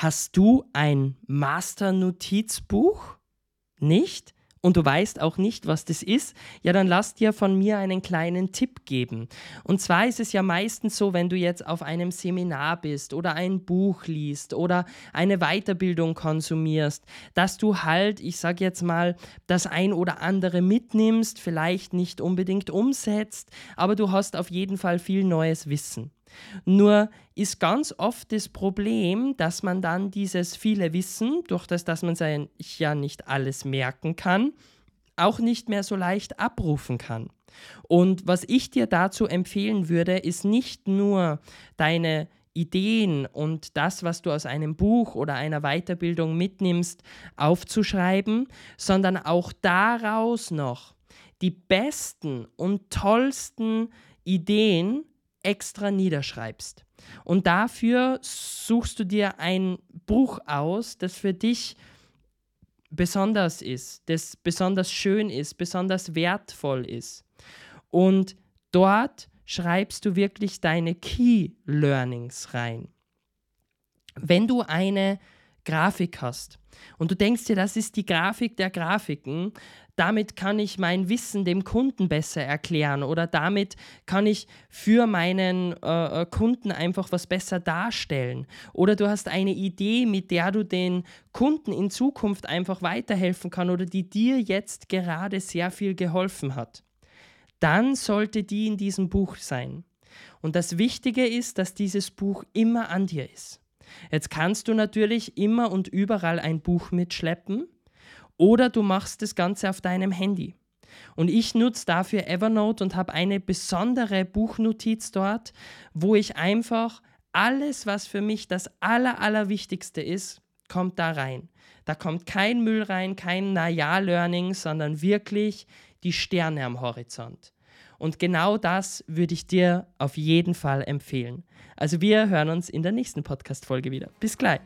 Hast du ein Master-Notizbuch? Nicht? und du weißt auch nicht, was das ist, ja, dann lass dir von mir einen kleinen Tipp geben. Und zwar ist es ja meistens so, wenn du jetzt auf einem Seminar bist oder ein Buch liest oder eine Weiterbildung konsumierst, dass du halt, ich sag jetzt mal, das ein oder andere mitnimmst, vielleicht nicht unbedingt umsetzt, aber du hast auf jeden Fall viel neues Wissen. Nur ist ganz oft das Problem, dass man dann dieses viele Wissen, durch das, dass man sich ja nicht alles merken kann, auch nicht mehr so leicht abrufen kann. Und was ich dir dazu empfehlen würde, ist nicht nur deine Ideen und das, was du aus einem Buch oder einer Weiterbildung mitnimmst, aufzuschreiben, sondern auch daraus noch die besten und tollsten Ideen extra niederschreibst. Und dafür suchst du dir ein Buch aus, das für dich besonders ist, das besonders schön ist, besonders wertvoll ist. Und dort schreibst du wirklich deine Key Learnings rein. Wenn du eine Grafik hast und du denkst dir, das ist die Grafik der Grafiken, damit kann ich mein Wissen dem Kunden besser erklären oder damit kann ich für meinen äh, äh, Kunden einfach was besser darstellen. Oder du hast eine Idee, mit der du den Kunden in Zukunft einfach weiterhelfen kann oder die dir jetzt gerade sehr viel geholfen hat. Dann sollte die in diesem Buch sein. Und das Wichtige ist, dass dieses Buch immer an dir ist. Jetzt kannst du natürlich immer und überall ein Buch mitschleppen oder du machst das Ganze auf deinem Handy. Und ich nutze dafür Evernote und habe eine besondere Buchnotiz dort, wo ich einfach alles, was für mich das Aller, Allerwichtigste ist, kommt da rein. Da kommt kein Müll rein, kein Naja-Learning, sondern wirklich die Sterne am Horizont. Und genau das würde ich dir auf jeden Fall empfehlen. Also wir hören uns in der nächsten Podcast-Folge wieder. Bis gleich.